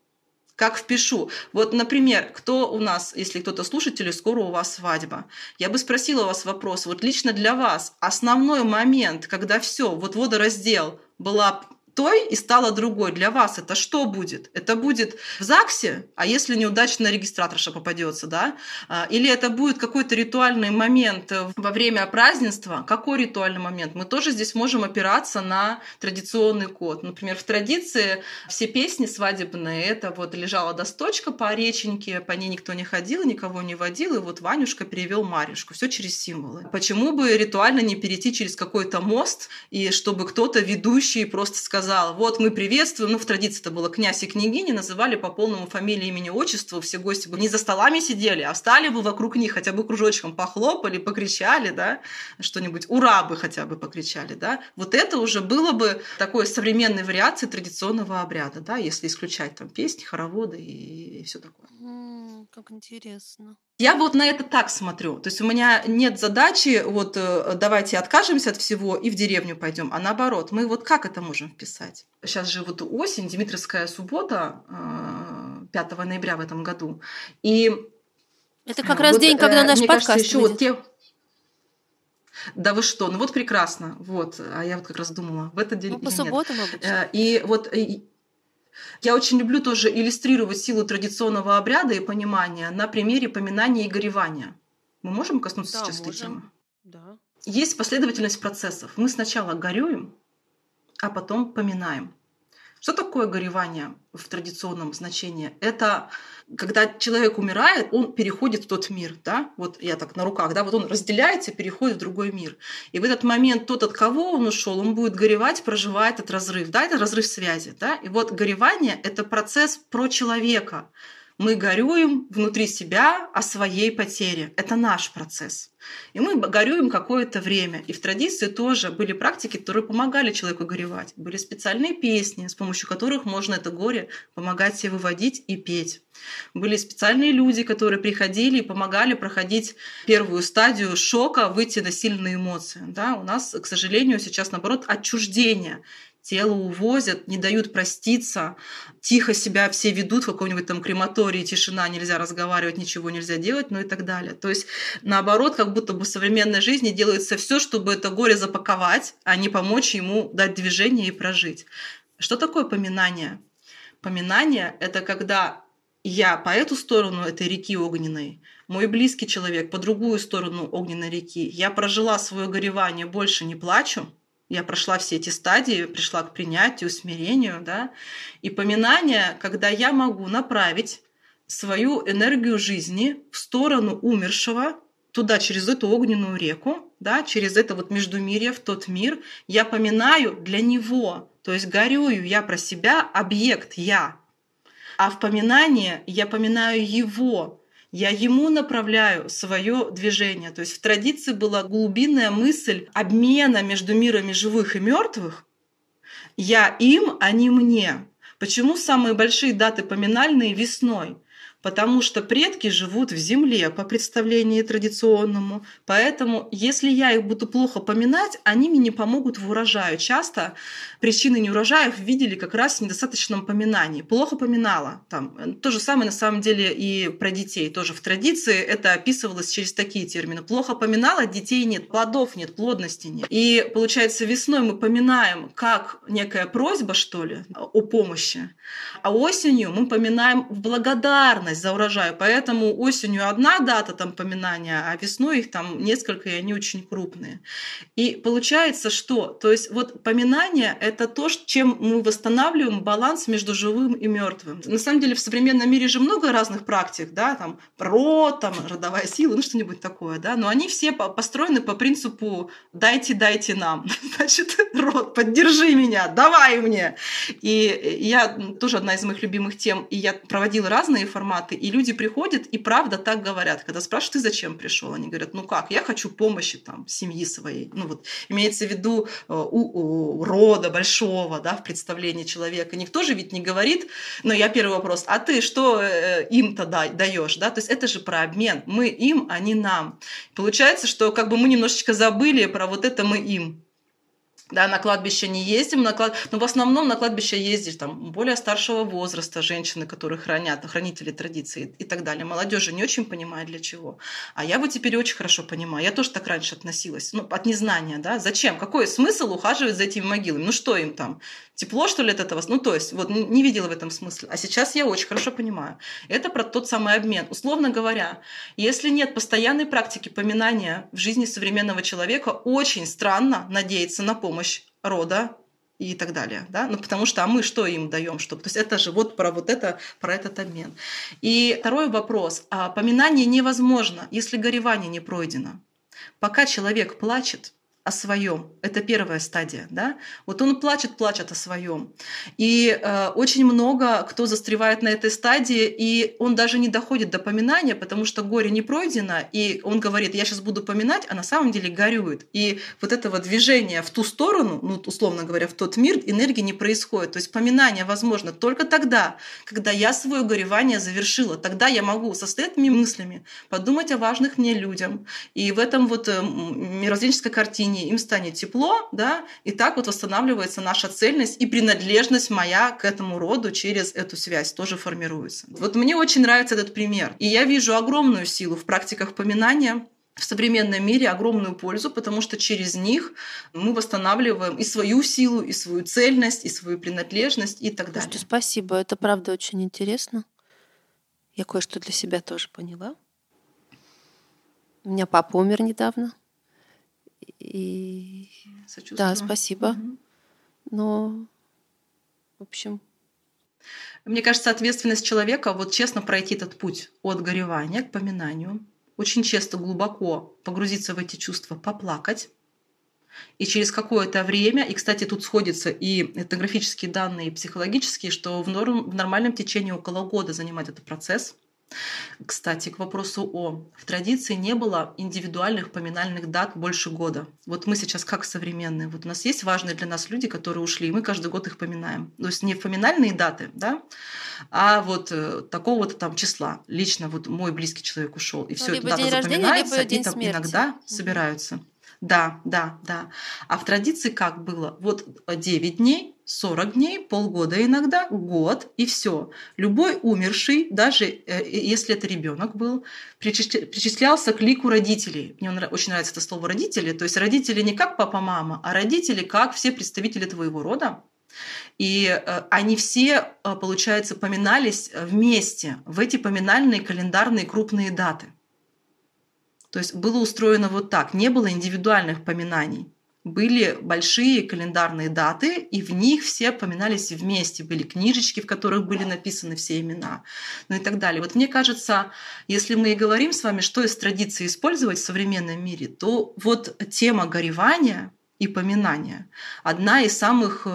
как впишу. Вот, например, кто у нас, если кто-то слушатель, скоро у вас свадьба. Я бы спросила у вас вопрос, вот лично для вас основной момент, когда все, вот водораздел, была той и стала другой. Для вас это что будет? Это будет в ЗАГСе, а если неудачно регистраторша попадется, да? А, или это будет какой-то ритуальный момент во время празднества? Какой ритуальный момент? Мы тоже здесь можем опираться на традиционный код. Например, в традиции все песни свадебные, это вот лежала досточка по реченьке, по ней никто не ходил, никого не водил, и вот Ванюшка перевел Марюшку. Все через символы. Почему бы ритуально не перейти через какой-то мост, и чтобы кто-то ведущий просто сказал, сказал, вот мы приветствуем, ну в традиции это было князь и княгиня, называли по полному фамилии, имени, отчеству, все гости бы не за столами сидели, а встали бы вокруг них, хотя бы кружочком похлопали, покричали, да, что-нибудь, ура бы хотя бы покричали, да. Вот это уже было бы такой современной вариацией традиционного обряда, да, если исключать там песни, хороводы и, и все такое. Mm, как интересно. Я вот на это так смотрю. То есть у меня нет задачи, вот э, давайте откажемся от всего и в деревню пойдем, а наоборот, мы вот как это можем вписать? Сейчас же вот осень, Дмитровская суббота, 5 э, ноября в этом году. И это как раз вот, день, когда э, наш подкаст кажется, еще вот те... Да вы что? Ну вот прекрасно. Вот. А я вот как раз думала, в этот день ну, по субботам обычно. И вот я очень люблю тоже иллюстрировать силу традиционного обряда и понимания на примере поминания и горевания. Мы можем коснуться да, сейчас можем. этой темы? Да. Есть последовательность процессов. Мы сначала горюем, а потом поминаем. Что такое горевание в традиционном значении? Это когда человек умирает, он переходит в тот мир, да, вот я так на руках, да, вот он разделяется, переходит в другой мир. И в этот момент тот, от кого он ушел, он будет горевать, проживает этот разрыв, да, это разрыв связи, да. И вот горевание – это процесс про человека, мы горюем внутри себя о своей потере. Это наш процесс. И мы горюем какое-то время. И в традиции тоже были практики, которые помогали человеку горевать. Были специальные песни, с помощью которых можно это горе помогать себе выводить и петь. Были специальные люди, которые приходили и помогали проходить первую стадию шока, выйти на сильные эмоции. Да, у нас, к сожалению, сейчас, наоборот, отчуждение тело увозят, не дают проститься, тихо себя все ведут в каком-нибудь там крематории, тишина, нельзя разговаривать, ничего нельзя делать, ну и так далее. То есть, наоборот, как будто бы в современной жизни делается все, чтобы это горе запаковать, а не помочь ему дать движение и прожить. Что такое поминание? Поминание — это когда я по эту сторону этой реки огненной, мой близкий человек по другую сторону огненной реки, я прожила свое горевание, больше не плачу, я прошла все эти стадии, пришла к принятию, смирению, да, и поминание, когда я могу направить свою энергию жизни в сторону умершего, туда, через эту огненную реку, да, через это вот междумирье, в тот мир, я поминаю для него, то есть горюю я про себя, объект я, а в поминании я поминаю его, я ему направляю свое движение. То есть в традиции была глубинная мысль обмена между мирами живых и мертвых. Я им, а не мне. Почему самые большие даты поминальные весной? Потому что предки живут в земле по представлению традиционному. Поэтому, если я их буду плохо поминать, они мне не помогут в урожае. Часто причины неурожаев видели как раз в недостаточном поминании. Плохо поминала. Там. То же самое на самом деле и про детей. Тоже в традиции это описывалось через такие термины. Плохо поминала, детей нет, плодов нет, плодности нет. И получается, весной мы поминаем как некая просьба, что ли, о помощи, а осенью мы поминаем в благодарность благодарность за урожай. Поэтому осенью одна дата там поминания, а весной их там несколько, и они очень крупные. И получается что? То есть вот поминание — это то, чем мы восстанавливаем баланс между живым и мертвым. На самом деле в современном мире же много разных практик, да, там род, там родовая сила, ну что-нибудь такое, да, но они все построены по принципу «дайте, дайте нам». Значит, род, поддержи меня, давай мне. И я тоже одна из моих любимых тем, и я проводила разные форматы, форматы, и люди приходят и правда так говорят. Когда спрашивают, ты зачем пришел? Они говорят, ну как, я хочу помощи там семьи своей. Ну вот имеется в виду э, у, у рода большого, да, в представлении человека. Никто же ведь не говорит, но я первый вопрос, а ты что э, им-то даешь, да? То есть это же про обмен. Мы им, а не нам. Получается, что как бы мы немножечко забыли про вот это мы им. Да, на кладбище не ездим, на клад... но в основном на кладбище ездишь там более старшего возраста женщины, которые хранят, хранители традиций и так далее. Молодежь не очень понимает для чего. А я вот теперь очень хорошо понимаю. Я тоже так раньше относилась, ну, от незнания, да. Зачем? Какой смысл ухаживать за этими могилами? Ну, что им там? Тепло, что ли, от этого? Ну, то есть, вот не видела в этом смысла. А сейчас я очень хорошо понимаю. Это про тот самый обмен. Условно говоря, если нет постоянной практики поминания в жизни современного человека, очень странно надеяться на помощь помощь рода и так далее, да, ну потому что а мы что им даем, что, то есть это же вот про вот это, про этот обмен. И второй вопрос, а поминание невозможно, если горевание не пройдено. Пока человек плачет, о своем. Это первая стадия, да? Вот он плачет, плачет о своем. И э, очень много кто застревает на этой стадии, и он даже не доходит до поминания, потому что горе не пройдено, и он говорит, я сейчас буду поминать, а на самом деле горюет. И вот этого движения в ту сторону, ну, условно говоря, в тот мир, энергии не происходит. То есть поминание возможно только тогда, когда я свое горевание завершила. Тогда я могу со светлыми мыслями подумать о важных мне людям. И в этом вот э, мировоззренческой картине растений, им станет тепло, да, и так вот восстанавливается наша цельность и принадлежность моя к этому роду через эту связь тоже формируется. Вот мне очень нравится этот пример. И я вижу огромную силу в практиках поминания, в современном мире огромную пользу, потому что через них мы восстанавливаем и свою силу, и свою цельность, и свою принадлежность и так далее. Слушайте, спасибо, это правда очень интересно. Я кое-что для себя тоже поняла. У меня папа умер недавно. И да, спасибо. Угу. Но, в общем, мне кажется, ответственность человека вот честно пройти этот путь от горевания к поминанию, очень часто глубоко погрузиться в эти чувства, поплакать. И через какое-то время, и, кстати, тут сходятся и этнографические данные, и психологические, что в, норм, в нормальном течении около года занимает этот процесс – кстати, к вопросу о. В традиции не было индивидуальных поминальных дат больше года. Вот мы сейчас как современные. Вот у нас есть важные для нас люди, которые ушли, и мы каждый год их поминаем. То есть не поминальные даты, да, а вот э, такого-то там числа. Лично вот мой близкий человек ушел, и ну, все это дата запоминается, рождения, и там смерти. иногда собираются. Да, да, да. А в традиции как было? Вот 9 дней, 40 дней, полгода иногда, год, и все. Любой умерший, даже э, если это ребенок был, причислялся к лику родителей. Мне очень нравится это слово родители. То есть родители не как папа-мама, а родители как все представители твоего рода. И э, они все, э, получается, поминались вместе в эти поминальные календарные крупные даты. То есть было устроено вот так, не было индивидуальных поминаний. Были большие календарные даты, и в них все поминались вместе. Были книжечки, в которых были написаны все имена, ну и так далее. Вот мне кажется, если мы и говорим с вами, что из традиции использовать в современном мире, то вот тема горевания и поминания одна из самых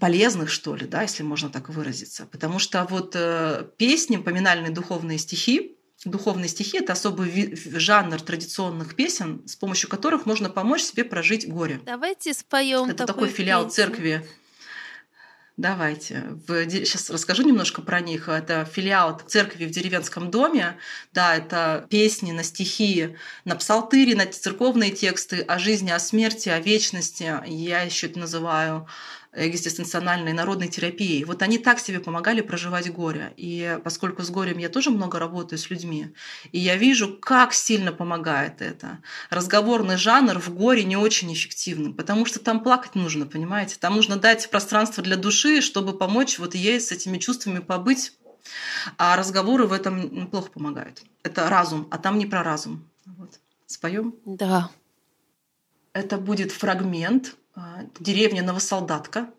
полезных, что ли, да, если можно так выразиться. Потому что вот э, песни, поминальные духовные стихи, духовные стихи – это особый жанр традиционных песен, с помощью которых можно помочь себе прожить горе. Давайте споем. Это такой филиал песню. церкви. Давайте. Сейчас расскажу немножко про них. Это филиал церкви в деревенском доме. Да, это песни на стихи, на псалтыри, на церковные тексты о жизни, о смерти, о вечности. Я еще это называю экзистенциональной народной терапией. Вот они так себе помогали проживать горе. И поскольку с горем я тоже много работаю с людьми, и я вижу, как сильно помогает это. Разговорный жанр в горе не очень эффективный, потому что там плакать нужно, понимаете? Там нужно дать пространство для души, чтобы помочь вот ей с этими чувствами побыть. А разговоры в этом плохо помогают. Это разум, а там не про разум. Вот. Споем? Да. Это будет фрагмент деревня Новосолдатка.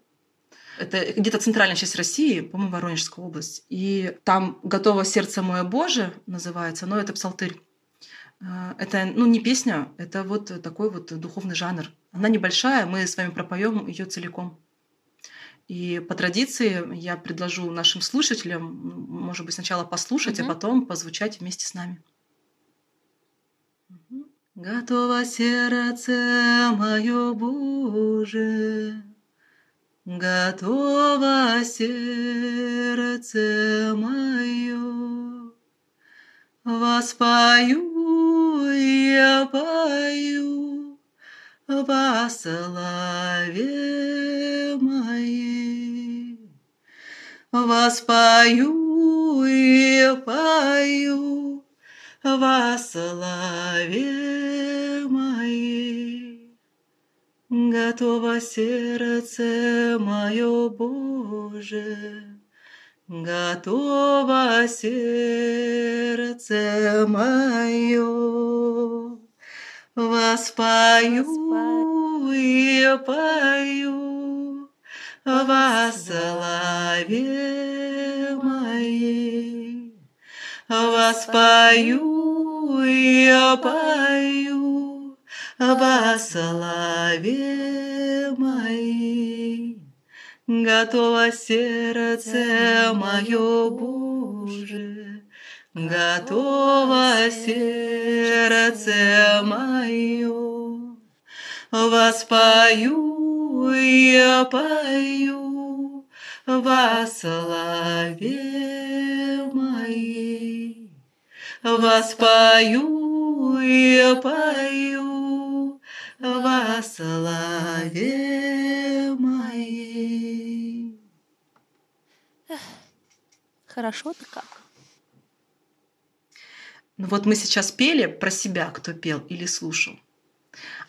Это где-то центральная часть России, по-моему, Воронежская область. И там «Готово сердце мое Боже» называется, но это псалтырь. А, это ну, не песня, это вот такой вот духовный жанр. Она небольшая, мы с вами пропоем ее целиком. И по традиции я предложу нашим слушателям, может быть, сначала послушать, угу. а потом позвучать вместе с нами. Готово сердце мое, Боже, Готово сердце мое, Воспою я пою, во славе моей. Воспою и пою во славе моей. Готово сердце мое, Боже, Готово сердце мое, воспою и пою. во славе моей. Воспою и пою во славе моей. Готово сердце мое, Боже, Готово сердце мое, Воспою я пою во славе моей. Воспою я пою во славе моей. Хорошо-то как? Ну вот мы сейчас пели про себя, кто пел или слушал.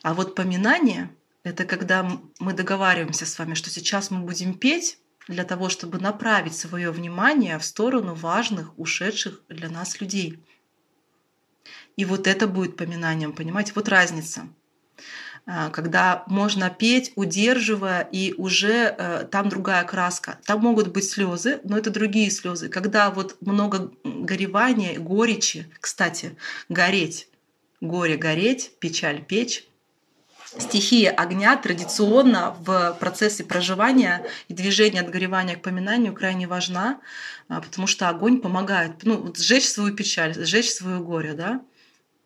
А вот поминание — это когда мы договариваемся с вами, что сейчас мы будем петь для того, чтобы направить свое внимание в сторону важных, ушедших для нас людей. И вот это будет поминанием, понимаете? Вот разница. А, когда можно петь, удерживая, и уже э, там другая краска. Там могут быть слезы, но это другие слезы. Когда вот много горевания, горечи, кстати, гореть, горе гореть, печаль печь. Стихия огня традиционно в процессе проживания и движения от горевания к поминанию крайне важна, а, потому что огонь помогает ну, сжечь свою печаль, сжечь свое горе, да,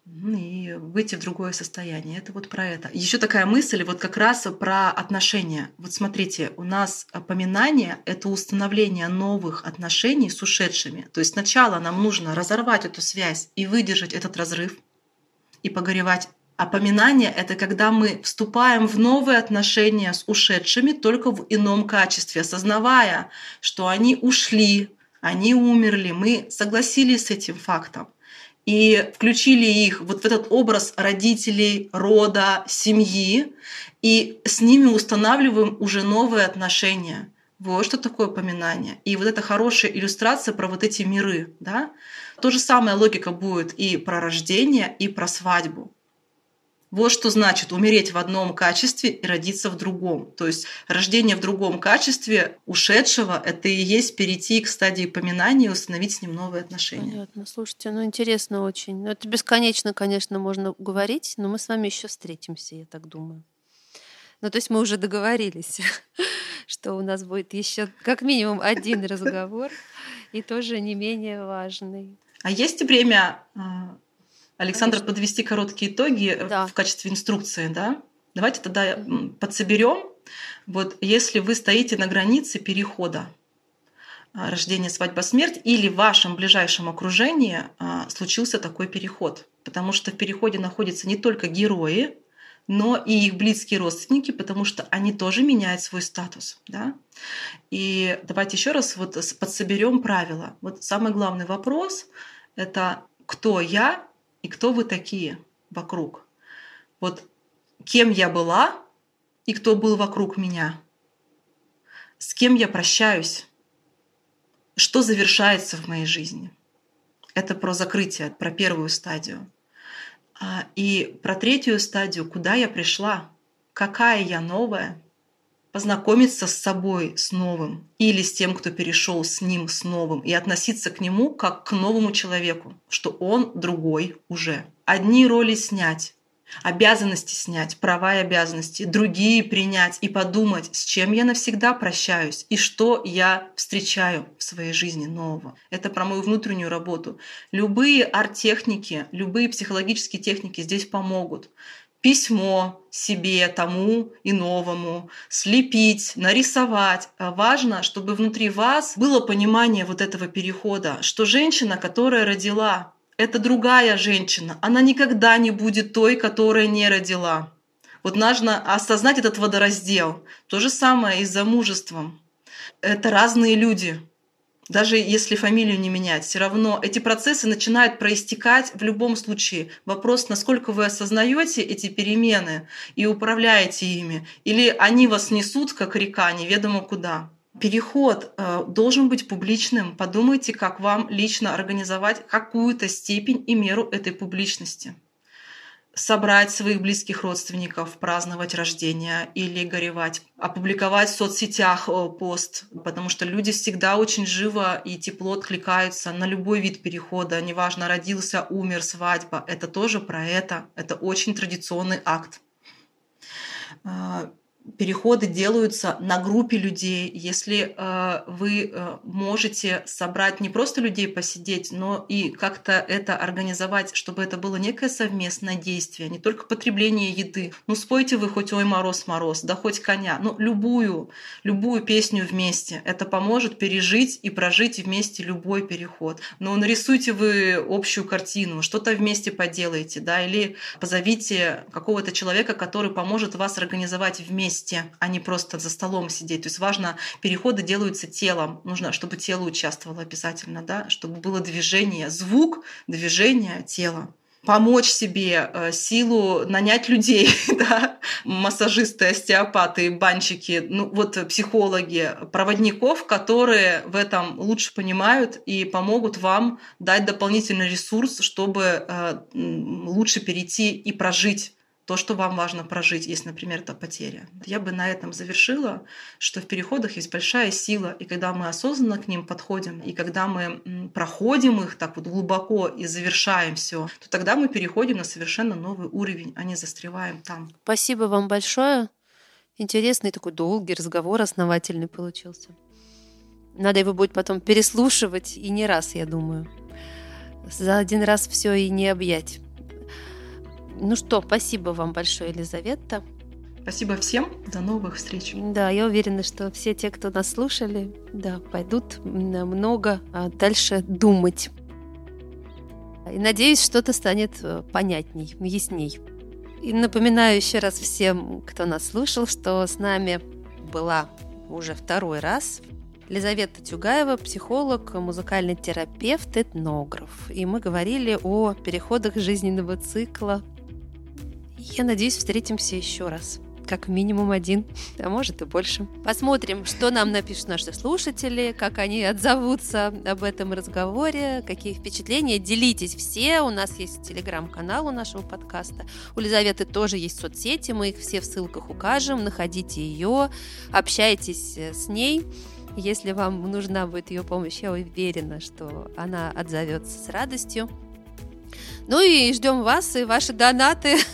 и выйти в другое состояние. Это вот про это. Еще такая мысль, вот как раз про отношения. Вот смотрите, у нас поминание — это установление новых отношений с ушедшими. То есть сначала нам нужно разорвать эту связь и выдержать этот разрыв, и погоревать. А поминание — это когда мы вступаем в новые отношения с ушедшими только в ином качестве, осознавая, что они ушли, они умерли, мы согласились с этим фактом и включили их вот в этот образ родителей, рода, семьи, и с ними устанавливаем уже новые отношения. Вот что такое поминание. И вот это хорошая иллюстрация про вот эти миры. Да? То же самое логика будет и про рождение, и про свадьбу. Вот что значит умереть в одном качестве и родиться в другом. То есть рождение в другом качестве ушедшего — это и есть перейти к стадии поминания и установить с ним новые отношения. Понятно. Слушайте, ну интересно очень. Ну, это бесконечно, конечно, можно говорить, но мы с вами еще встретимся, я так думаю. Ну, то есть мы уже договорились, что у нас будет еще как минимум один разговор, и тоже не менее важный. А есть время а, Александр, Конечно. подвести короткие итоги э, да. в качестве инструкции, да? Давайте тогда подсоберем. Вот если вы стоите на границе перехода а, рождения, свадьба, смерть, или в вашем ближайшем окружении а, случился такой переход, потому что в переходе находятся не только герои, но и их близкие родственники, потому что они тоже меняют свой статус. Да? И давайте еще раз вот подсоберем правила. Вот самый главный вопрос — это кто я и кто вы такие вокруг. Вот кем я была и кто был вокруг меня. С кем я прощаюсь. Что завершается в моей жизни. Это про закрытие, про первую стадию. А, и про третью стадию, куда я пришла, какая я новая, познакомиться с собой, с новым, или с тем, кто перешел с ним, с новым, и относиться к нему как к новому человеку, что он другой уже. Одни роли снять, обязанности снять, права и обязанности, другие принять и подумать, с чем я навсегда прощаюсь и что я встречаю в своей жизни нового. Это про мою внутреннюю работу. Любые арт-техники, любые психологические техники здесь помогут письмо себе, тому и новому, слепить, нарисовать. А важно, чтобы внутри вас было понимание вот этого перехода, что женщина, которая родила, это другая женщина. Она никогда не будет той, которая не родила. Вот нужно осознать этот водораздел. То же самое и с замужеством. Это разные люди. Даже если фамилию не менять, все равно эти процессы начинают проистекать в любом случае. Вопрос, насколько вы осознаете эти перемены и управляете ими, или они вас несут, как река, неведомо куда. Переход э, должен быть публичным. Подумайте, как вам лично организовать какую-то степень и меру этой публичности собрать своих близких родственников, праздновать рождение или горевать, опубликовать в соцсетях э, пост, потому что люди всегда очень живо и тепло откликаются на любой вид перехода, неважно, родился, умер, свадьба, это тоже про это, это очень традиционный акт. А, переходы делаются на группе людей. Если э, вы э, можете собрать не просто людей посидеть, но и как-то это организовать, чтобы это было некое совместное действие, не только потребление еды. Ну, спойте вы хоть «Ой, мороз, мороз», да хоть «Коня», ну, любую, любую песню вместе. Это поможет пережить и прожить вместе любой переход. Но ну, нарисуйте вы общую картину, что-то вместе поделайте, да, или позовите какого-то человека, который поможет вас организовать вместе вместе, а не просто за столом сидеть. То есть важно, переходы делаются телом. Нужно, чтобы тело участвовало обязательно, да, чтобы было движение, звук, движение, тело помочь себе э, силу нанять людей, да, массажисты, остеопаты, банщики, ну вот психологи, проводников, которые в этом лучше понимают и помогут вам дать дополнительный ресурс, чтобы э, лучше перейти и прожить то, что вам важно прожить, если, например, это потеря. Я бы на этом завершила, что в переходах есть большая сила, и когда мы осознанно к ним подходим, и когда мы проходим их так вот глубоко и завершаем все, то тогда мы переходим на совершенно новый уровень, а не застреваем там. Спасибо вам большое. Интересный такой долгий разговор, основательный получился. Надо его будет потом переслушивать и не раз, я думаю. За один раз все и не объять. Ну что, спасибо вам большое, Елизавета. Спасибо всем. До новых встреч. Да, я уверена, что все те, кто нас слушали, да, пойдут много а дальше думать. И надеюсь, что-то станет э, понятней, ясней. И напоминаю еще раз всем, кто нас слушал, что с нами была уже второй раз Лизавета Тюгаева, психолог, музыкальный терапевт, этнограф. И мы говорили о переходах жизненного цикла я надеюсь, встретимся еще раз как минимум один, а может и больше. Посмотрим, что нам напишут наши слушатели, как они отзовутся об этом разговоре, какие впечатления. Делитесь все. У нас есть телеграм-канал у нашего подкаста. У Лизаветы тоже есть соцсети, мы их все в ссылках укажем. Находите ее, общайтесь с ней. Если вам нужна будет ее помощь, я уверена, что она отзовется с радостью. Ну и ждем вас и ваши донаты.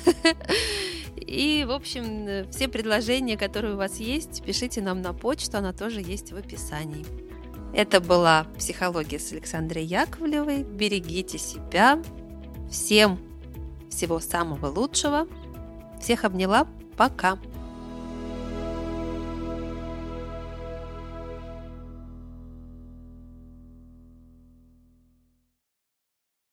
И, в общем, все предложения, которые у вас есть, пишите нам на почту, она тоже есть в описании. Это была «Психология» с Александрой Яковлевой. Берегите себя. Всем всего самого лучшего. Всех обняла. Пока.